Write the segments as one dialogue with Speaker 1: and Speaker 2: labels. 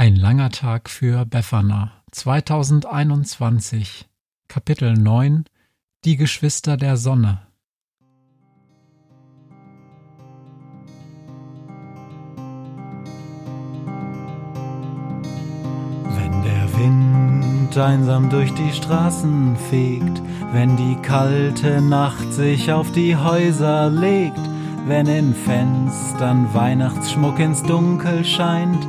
Speaker 1: Ein langer Tag für Befana. 2021 Kapitel 9 Die Geschwister der Sonne.
Speaker 2: Wenn der Wind einsam durch die Straßen fegt, wenn die kalte Nacht sich auf die Häuser legt, wenn in Fenstern Weihnachtsschmuck ins Dunkel scheint,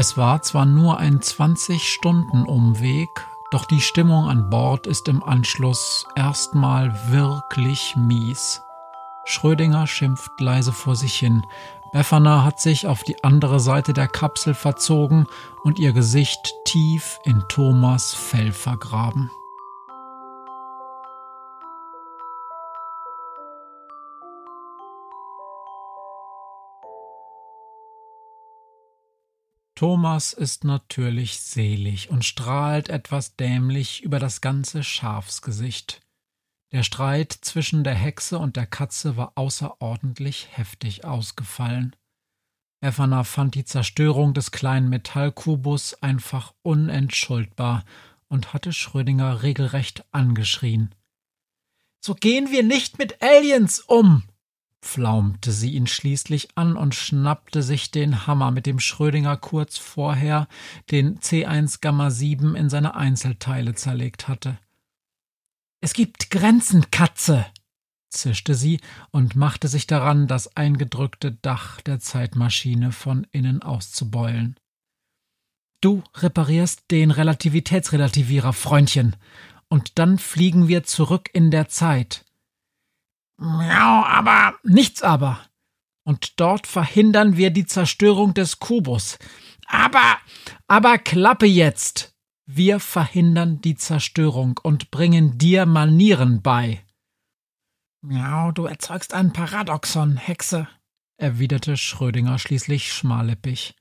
Speaker 1: Es war zwar nur ein 20-Stunden-Umweg, doch die Stimmung an Bord ist im Anschluss erstmal wirklich mies. Schrödinger schimpft leise vor sich hin. Befana hat sich auf die andere Seite der Kapsel verzogen und ihr Gesicht tief in Thomas Fell vergraben. Thomas ist natürlich selig und strahlt etwas dämlich über das ganze Schafsgesicht. Der Streit zwischen der Hexe und der Katze war außerordentlich heftig ausgefallen. Befana fand die Zerstörung des kleinen Metallkubus einfach unentschuldbar und hatte Schrödinger regelrecht angeschrien. So gehen wir nicht mit Aliens um, pflaumte sie ihn schließlich an und schnappte sich den Hammer, mit dem Schrödinger kurz vorher den C1 Gamma 7 in seine Einzelteile zerlegt hatte. Es gibt Grenzen, Katze, zischte sie und machte sich daran, das eingedrückte Dach der Zeitmaschine von innen auszubeulen. Du reparierst den Relativitätsrelativierer, Freundchen, und dann fliegen wir zurück in der Zeit. Miau, aber. Nichts aber. Und dort verhindern wir die Zerstörung des Kubus. Aber. Aber Klappe jetzt. Wir verhindern die Zerstörung und bringen dir Manieren bei. Miau, du erzeugst ein Paradoxon, Hexe, erwiderte Schrödinger schließlich schmallippig.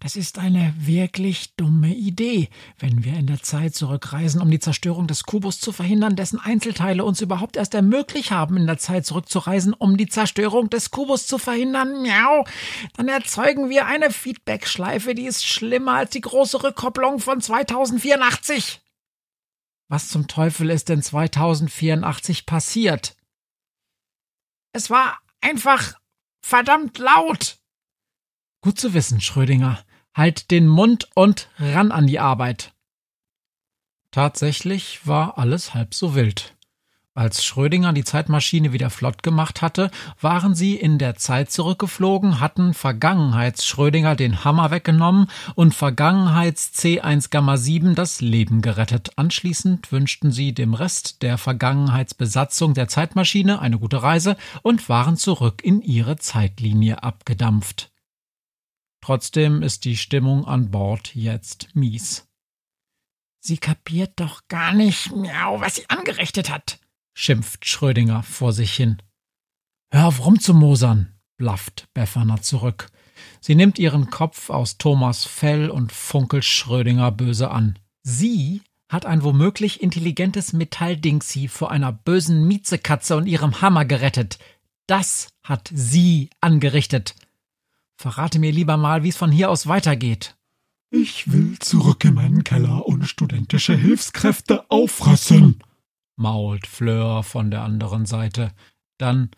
Speaker 1: Das ist eine wirklich dumme Idee, wenn wir in der Zeit zurückreisen, um die Zerstörung des Kubus zu verhindern, dessen Einzelteile uns überhaupt erst ermöglicht haben, in der Zeit zurückzureisen, um die Zerstörung des Kubus zu verhindern. Miau. Dann erzeugen wir eine Feedbackschleife, die ist schlimmer als die große Rückkopplung von 2084. Was zum Teufel ist denn 2084 passiert? Es war einfach verdammt laut. Gut zu wissen, Schrödinger. Halt den Mund und ran an die Arbeit. Tatsächlich war alles halb so wild. Als Schrödinger die Zeitmaschine wieder flott gemacht hatte, waren sie in der Zeit zurückgeflogen, hatten Vergangenheits-Schrödinger den Hammer weggenommen und Vergangenheits-C1 Gamma 7 das Leben gerettet. Anschließend wünschten sie dem Rest der Vergangenheitsbesatzung der Zeitmaschine eine gute Reise und waren zurück in ihre Zeitlinie abgedampft. Trotzdem ist die Stimmung an Bord jetzt mies. Sie kapiert doch gar nicht, miau, was sie angerichtet hat, schimpft Schrödinger vor sich hin. Hör auf rumzumosern, blafft Befana zurück. Sie nimmt ihren Kopf aus Thomas Fell und funkelt Schrödinger böse an. Sie hat ein womöglich intelligentes Metalldingsi vor einer bösen Miezekatze und ihrem Hammer gerettet. Das hat sie angerichtet. Verrate mir lieber mal, wie es von hier aus weitergeht.
Speaker 3: Ich will zurück in meinen Keller und studentische Hilfskräfte auffressen,
Speaker 1: mault Fleur von der anderen Seite. Dann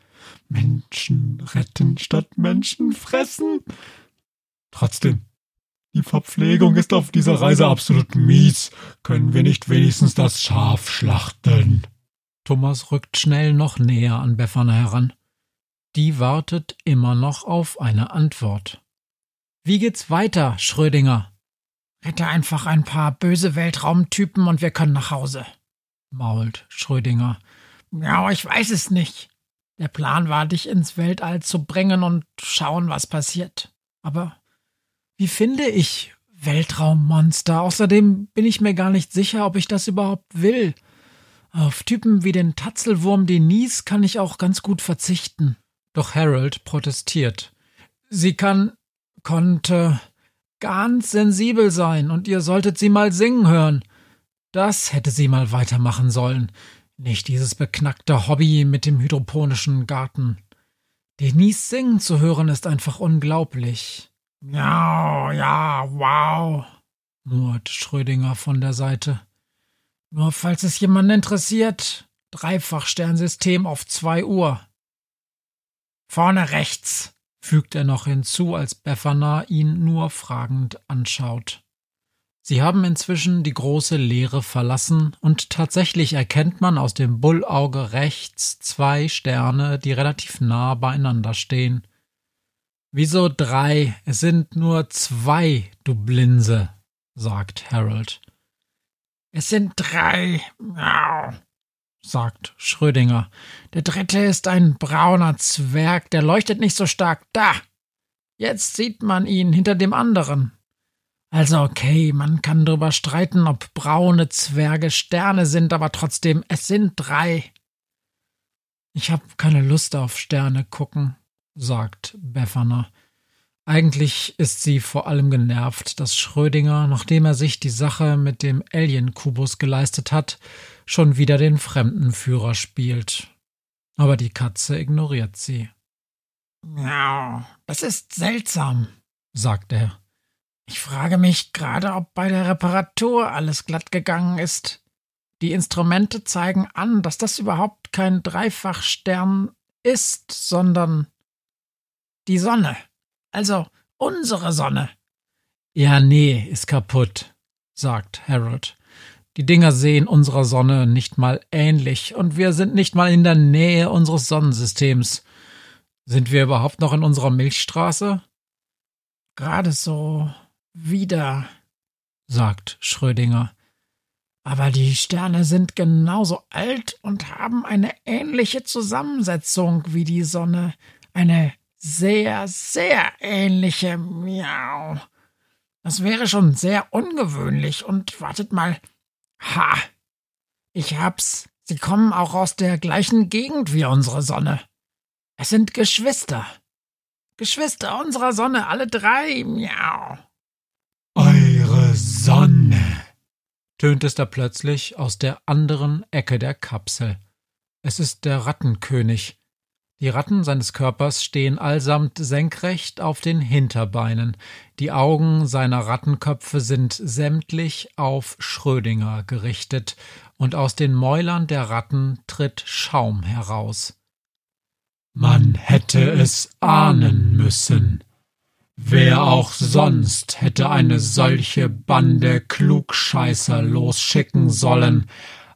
Speaker 3: Menschen retten statt Menschen fressen. Trotzdem, Die Verpflegung ist auf dieser Reise absolut mies. Können wir nicht wenigstens das Schaf schlachten?
Speaker 1: Thomas rückt schnell noch näher an Befana heran. Die wartet immer noch auf eine Antwort. Wie geht's weiter, Schrödinger? Rette einfach ein paar böse Weltraumtypen und wir können nach Hause, mault Schrödinger. Ja, ich weiß es nicht. Der Plan war, dich ins Weltall zu bringen und schauen, was passiert. Aber wie finde ich Weltraummonster? Außerdem bin ich mir gar nicht sicher, ob ich das überhaupt will. Auf Typen wie den Tatzelwurm Denise kann ich auch ganz gut verzichten. Doch Harold protestiert. Sie kann, konnte ganz sensibel sein und ihr solltet sie mal singen hören. Das hätte sie mal weitermachen sollen. Nicht dieses beknackte Hobby mit dem hydroponischen Garten. Denise singen zu hören ist einfach unglaublich. Ja, ja, wow, murrt Schrödinger von der Seite. Nur falls es jemanden interessiert, Dreifachsternsystem auf zwei Uhr. Vorne rechts, fügt er noch hinzu, als Befana ihn nur fragend anschaut. Sie haben inzwischen die große Leere verlassen, und tatsächlich erkennt man aus dem Bullauge rechts zwei Sterne, die relativ nah beieinander stehen. Wieso drei? Es sind nur zwei, du Blinse, sagt Harold. Es sind drei, Miau, sagt Schrödinger. Der dritte ist ein brauner Zwerg, der leuchtet nicht so stark. Da! Jetzt sieht man ihn hinter dem anderen. Also okay, man kann darüber streiten, ob braune Zwerge Sterne sind, aber trotzdem, es sind drei. Ich hab keine Lust auf Sterne gucken, sagt Befana. Eigentlich ist sie vor allem genervt, dass Schrödinger, nachdem er sich die Sache mit dem Alien-Kubus geleistet hat, schon wieder den Fremdenführer spielt. Aber die Katze ignoriert sie. Ja, das ist seltsam, sagt er. Ich frage mich gerade, ob bei der Reparatur alles glatt gegangen ist. Die Instrumente zeigen an, dass das überhaupt kein Dreifachstern ist, sondern die Sonne. Also unsere Sonne. Ja, nee, ist kaputt, sagt Harold. Die Dinger sehen unserer Sonne nicht mal ähnlich, und wir sind nicht mal in der Nähe unseres Sonnensystems. Sind wir überhaupt noch in unserer Milchstraße? Gerade so wieder, sagt Schrödinger. Aber die Sterne sind genauso alt und haben eine ähnliche Zusammensetzung wie die Sonne. Eine sehr, sehr ähnliche Miau. Das wäre schon sehr ungewöhnlich. Und wartet mal. Ha! Ich hab's. Sie kommen auch aus der gleichen Gegend wie unsere Sonne. Es sind Geschwister. Geschwister unserer Sonne, alle drei. Miau.
Speaker 3: Eure Sonne,
Speaker 1: tönt es da plötzlich aus der anderen Ecke der Kapsel. Es ist der Rattenkönig, die Ratten seines Körpers stehen allsamt senkrecht auf den Hinterbeinen, die Augen seiner Rattenköpfe sind sämtlich auf Schrödinger gerichtet, und aus den Mäulern der Ratten tritt Schaum heraus.
Speaker 3: Man hätte es ahnen müssen. Wer auch sonst hätte eine solche Bande Klugscheißer losschicken sollen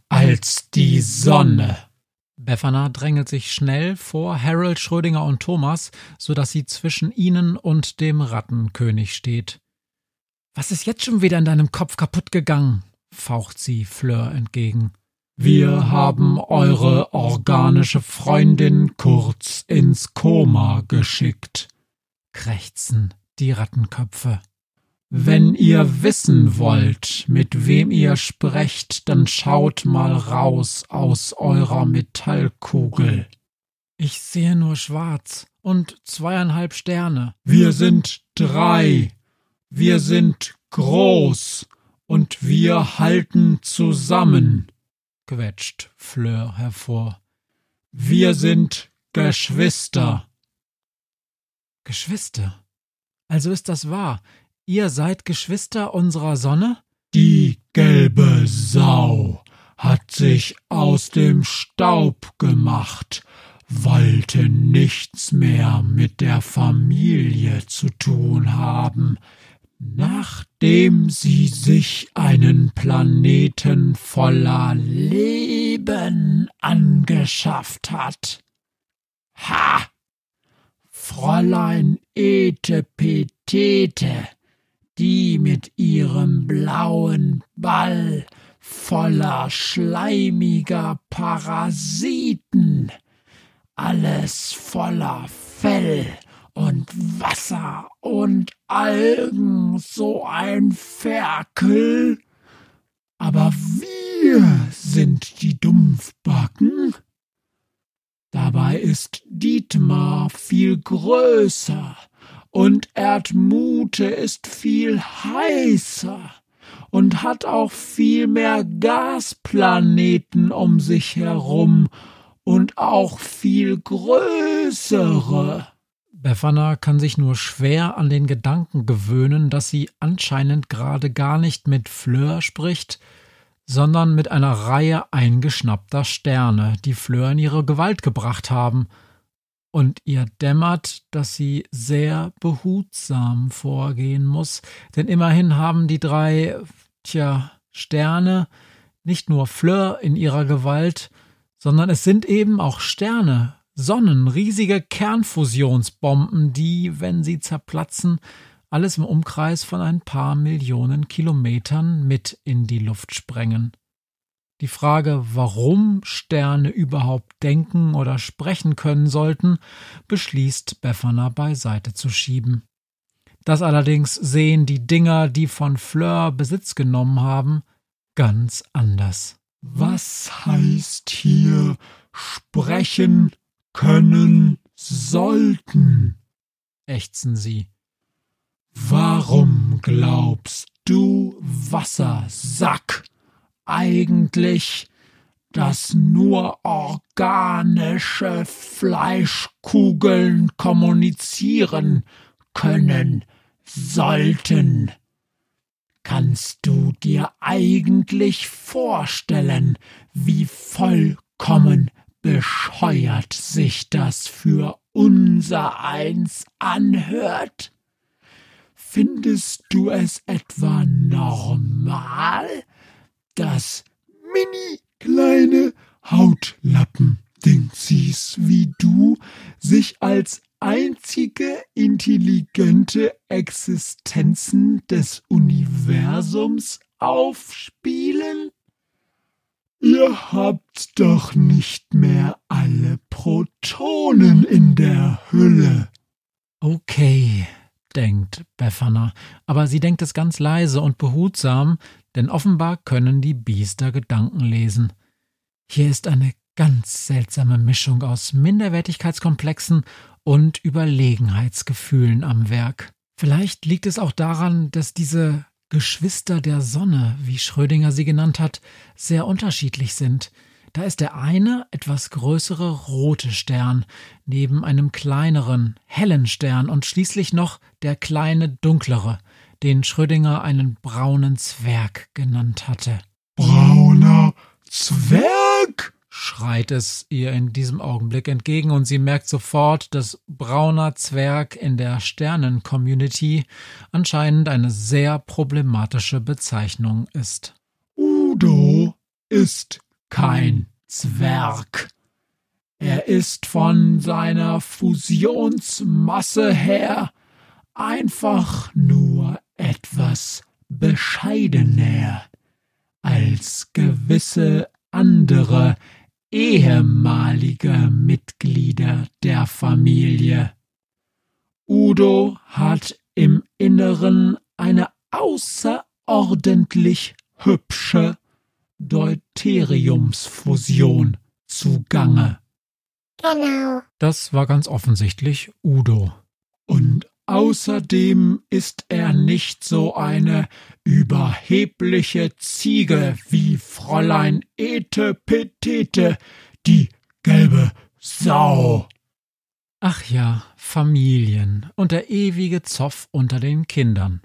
Speaker 3: als die Sonne.
Speaker 1: Befana drängelt sich schnell vor Harold, Schrödinger und Thomas, so dass sie zwischen ihnen und dem Rattenkönig steht. Was ist jetzt schon wieder in deinem Kopf kaputt gegangen? faucht sie Fleur entgegen.
Speaker 3: Wir haben eure organische Freundin kurz ins Koma geschickt,
Speaker 1: krächzen die Rattenköpfe.
Speaker 3: Wenn ihr wissen wollt, mit wem ihr sprecht, dann schaut mal raus aus eurer Metallkugel.
Speaker 1: Ich sehe nur schwarz und zweieinhalb Sterne.
Speaker 3: Wir sind drei. Wir sind groß und wir halten zusammen, quetscht Fleur hervor. Wir sind Geschwister.
Speaker 1: Geschwister. Also ist das wahr. Ihr seid Geschwister unserer Sonne?
Speaker 3: Die gelbe Sau hat sich aus dem Staub gemacht, wollte nichts mehr mit der Familie zu tun haben. Nachdem sie sich einen Planeten voller Leben angeschafft hat. Ha! Fräulein Etepetete, die mit ihrem blauen Ball voller schleimiger Parasiten, alles voller Fell und Wasser und Algen, so ein Ferkel. Aber wir sind die Dumpfbacken. Dabei ist Dietmar viel größer und Erdmute ist viel heißer und hat auch viel mehr Gasplaneten um sich herum und auch viel größere.
Speaker 1: Befana kann sich nur schwer an den Gedanken gewöhnen, dass sie anscheinend gerade gar nicht mit Fleur spricht, sondern mit einer Reihe eingeschnappter Sterne, die Fleur in ihre Gewalt gebracht haben, und ihr dämmert, dass sie sehr behutsam vorgehen muss, denn immerhin haben die drei, tja, Sterne nicht nur Fleur in ihrer Gewalt, sondern es sind eben auch Sterne, Sonnen, riesige Kernfusionsbomben, die, wenn sie zerplatzen, alles im Umkreis von ein paar Millionen Kilometern mit in die Luft sprengen. Die Frage, warum Sterne überhaupt denken oder sprechen können sollten, beschließt Befana beiseite zu schieben. Das allerdings sehen die Dinger, die von Fleur Besitz genommen haben, ganz anders.
Speaker 3: Was heißt hier sprechen können sollten, ächzen sie. Warum glaubst du, Wassersack, eigentlich, dass nur organische Fleischkugeln kommunizieren können sollten? Kannst du dir eigentlich vorstellen, wie vollkommen bescheuert sich das für unser eins anhört? Findest du es etwa normal, dass mini kleine Hautlappen-Dingsies wie du sich als einzige intelligente Existenzen des Universums aufspielen? Ihr habt doch nicht mehr alle Protonen in der Hülle.
Speaker 1: Okay, denkt Befana, aber sie denkt es ganz leise und behutsam, denn offenbar können die Biester Gedanken lesen. Hier ist eine ganz seltsame Mischung aus Minderwertigkeitskomplexen und Überlegenheitsgefühlen am Werk. Vielleicht liegt es auch daran, dass diese Geschwister der Sonne, wie Schrödinger sie genannt hat, sehr unterschiedlich sind. Da ist der eine etwas größere rote Stern neben einem kleineren hellen Stern und schließlich noch der kleine dunklere, den Schrödinger einen braunen Zwerg genannt hatte.
Speaker 3: Brauner Zwerg?
Speaker 1: schreit es ihr in diesem Augenblick entgegen und sie merkt sofort, dass brauner Zwerg in der Sternen-Community anscheinend eine sehr problematische Bezeichnung ist.
Speaker 3: Udo ist kein Zwerg. Er ist von seiner Fusionsmasse her einfach nur etwas bescheidener als gewisse andere ehemalige Mitglieder der Familie. Udo hat im Inneren eine außerordentlich hübsche Deuteriumsfusion zugange.
Speaker 1: Genau. Das war ganz offensichtlich Udo.
Speaker 3: Außerdem ist er nicht so eine überhebliche Ziege wie Fräulein Ete Petete, die gelbe Sau.
Speaker 1: Ach ja, Familien und der ewige Zoff unter den Kindern.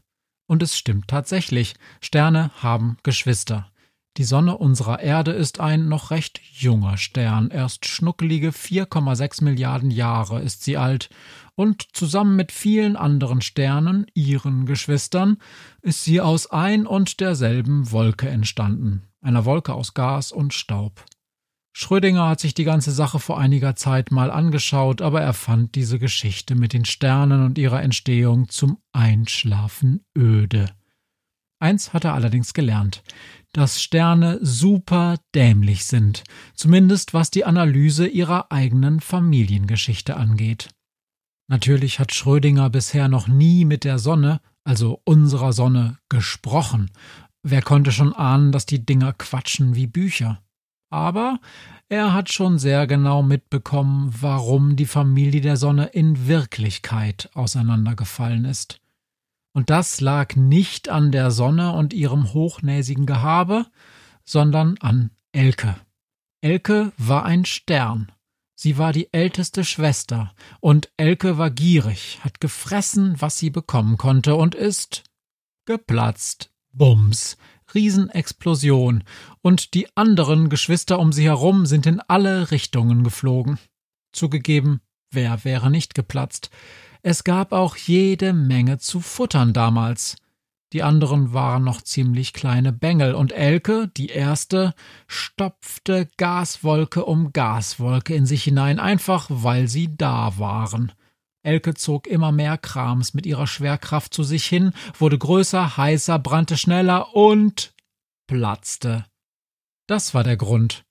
Speaker 1: Und es stimmt tatsächlich, Sterne haben Geschwister. Die Sonne unserer Erde ist ein noch recht junger Stern. Erst schnuckelige 4,6 Milliarden Jahre ist sie alt. Und zusammen mit vielen anderen Sternen, ihren Geschwistern, ist sie aus ein und derselben Wolke entstanden. Einer Wolke aus Gas und Staub. Schrödinger hat sich die ganze Sache vor einiger Zeit mal angeschaut, aber er fand diese Geschichte mit den Sternen und ihrer Entstehung zum Einschlafen öde. Eins hat er allerdings gelernt dass Sterne super dämlich sind, zumindest was die Analyse ihrer eigenen Familiengeschichte angeht. Natürlich hat Schrödinger bisher noch nie mit der Sonne, also unserer Sonne, gesprochen. Wer konnte schon ahnen, dass die Dinger quatschen wie Bücher? Aber er hat schon sehr genau mitbekommen, warum die Familie der Sonne in Wirklichkeit auseinandergefallen ist. Und das lag nicht an der Sonne und ihrem hochnäsigen Gehabe, sondern an Elke. Elke war ein Stern. Sie war die älteste Schwester, und Elke war gierig, hat gefressen, was sie bekommen konnte, und ist geplatzt. Bums. Riesenexplosion, und die anderen Geschwister um sie herum sind in alle Richtungen geflogen. Zugegeben, wer wäre nicht geplatzt? Es gab auch jede Menge zu futtern damals. Die anderen waren noch ziemlich kleine Bengel, und Elke, die erste, stopfte Gaswolke um Gaswolke in sich hinein, einfach weil sie da waren. Elke zog immer mehr Krams mit ihrer Schwerkraft zu sich hin, wurde größer, heißer, brannte schneller und platzte. Das war der Grund.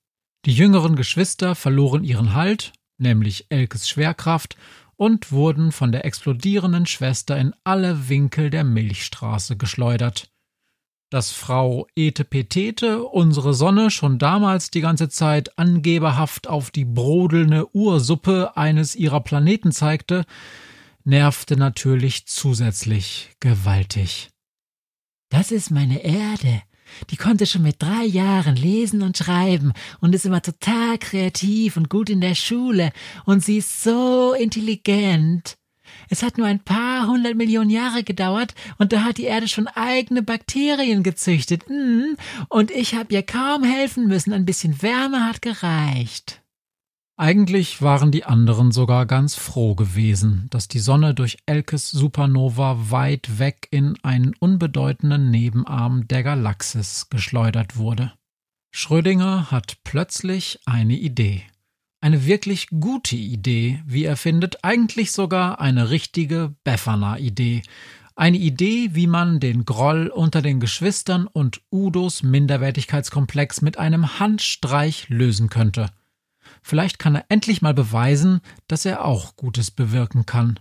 Speaker 1: Die jüngeren Geschwister verloren ihren Halt, nämlich Elkes Schwerkraft, und wurden von der explodierenden Schwester in alle Winkel der Milchstraße geschleudert. Dass Frau Etepetete unsere Sonne schon damals die ganze Zeit angeberhaft auf die brodelnde Ursuppe eines ihrer Planeten zeigte, nervte natürlich zusätzlich gewaltig.
Speaker 4: Das ist meine Erde, die konnte schon mit drei Jahren lesen und schreiben und ist immer total kreativ und gut in der Schule und sie ist so intelligent. Es hat nur ein paar hundert Millionen Jahre gedauert und da hat die Erde schon eigene Bakterien gezüchtet. Mm, und ich habe ihr kaum helfen müssen, ein bisschen Wärme hat gereicht.
Speaker 1: Eigentlich waren die anderen sogar ganz froh gewesen, dass die Sonne durch Elkes Supernova weit weg in einen unbedeutenden Nebenarm der Galaxis geschleudert wurde. Schrödinger hat plötzlich eine Idee. Eine wirklich gute Idee, wie er findet, eigentlich sogar eine richtige Befana-Idee. Eine Idee, wie man den Groll unter den Geschwistern und Udos Minderwertigkeitskomplex mit einem Handstreich lösen könnte – Vielleicht kann er endlich mal beweisen, dass er auch Gutes bewirken kann.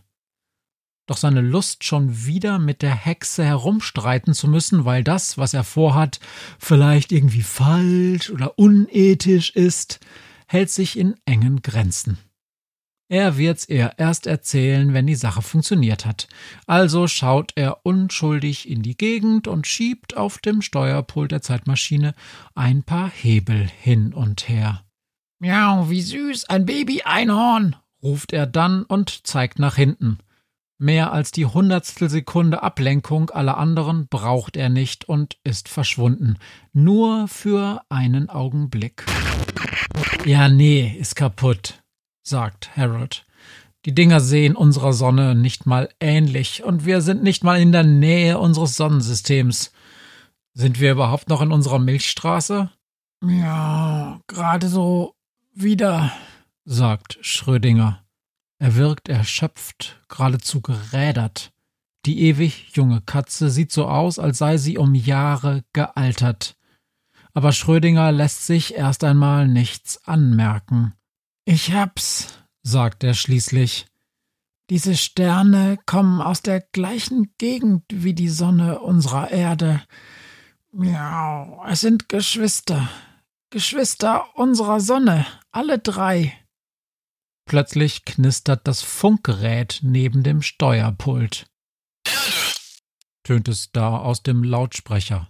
Speaker 1: Doch seine Lust, schon wieder mit der Hexe herumstreiten zu müssen, weil das, was er vorhat, vielleicht irgendwie falsch oder unethisch ist, hält sich in engen Grenzen. Er wird's ihr erst erzählen, wenn die Sache funktioniert hat. Also schaut er unschuldig in die Gegend und schiebt auf dem Steuerpult der Zeitmaschine ein paar Hebel hin und her.
Speaker 3: Miau, wie süß, ein Baby-Einhorn, ruft er dann und zeigt nach hinten. Mehr als die hundertstel Sekunde Ablenkung aller anderen braucht er nicht und ist verschwunden. Nur für einen Augenblick. Ja, nee, ist kaputt, sagt Harold. Die Dinger sehen unserer Sonne nicht mal ähnlich und wir sind nicht mal in der Nähe unseres Sonnensystems. Sind wir überhaupt noch in unserer Milchstraße? Ja, gerade so wieder, sagt Schrödinger. Er wirkt erschöpft, geradezu gerädert. Die ewig junge Katze sieht so aus, als sei sie um Jahre gealtert. Aber Schrödinger lässt sich erst einmal nichts anmerken. Ich hab's, sagt er schließlich. Diese Sterne kommen aus der gleichen Gegend wie die Sonne unserer Erde. Miau, es sind Geschwister. Geschwister unserer Sonne, alle drei. Plötzlich knistert das Funkgerät neben dem Steuerpult.
Speaker 5: Erde!
Speaker 3: tönt es da aus dem Lautsprecher.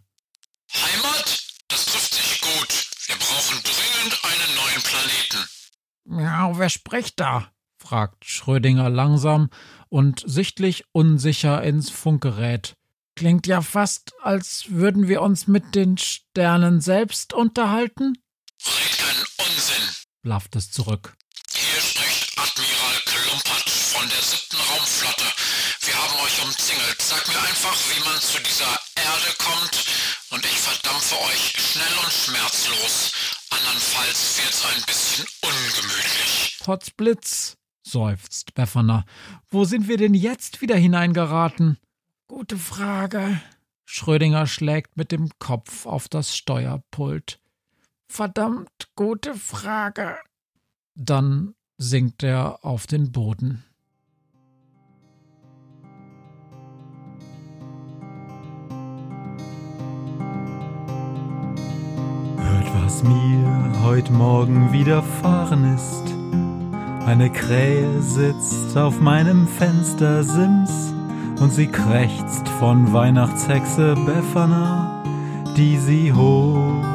Speaker 5: Heimat? Das trifft sich gut. Wir brauchen dringend einen neuen Planeten.
Speaker 3: Ja, wer spricht da? fragt Schrödinger langsam und sichtlich unsicher ins Funkgerät. Klingt ja fast, als würden wir uns mit den Sternen selbst unterhalten.
Speaker 5: Red keinen Unsinn.
Speaker 1: Blafft es zurück.
Speaker 5: Hier spricht Admiral Klumpert von der siebten Raumflotte. Wir haben euch umzingelt. Sag mir einfach, wie man zu dieser Erde kommt und ich verdampfe euch schnell und schmerzlos. Andernfalls wird's ein bisschen ungemütlich.
Speaker 1: Potzblitz, seufzt Befana. Wo sind wir denn jetzt wieder hineingeraten?
Speaker 3: Gute Frage.
Speaker 1: Schrödinger schlägt mit dem Kopf auf das Steuerpult.
Speaker 3: Verdammt gute Frage.
Speaker 1: Dann sinkt er auf den Boden.
Speaker 2: Hört, was mir heut Morgen widerfahren ist. Eine Krähe sitzt auf meinem Fenstersims und sie krächzt von Weihnachtshexe Befana, die sie hoch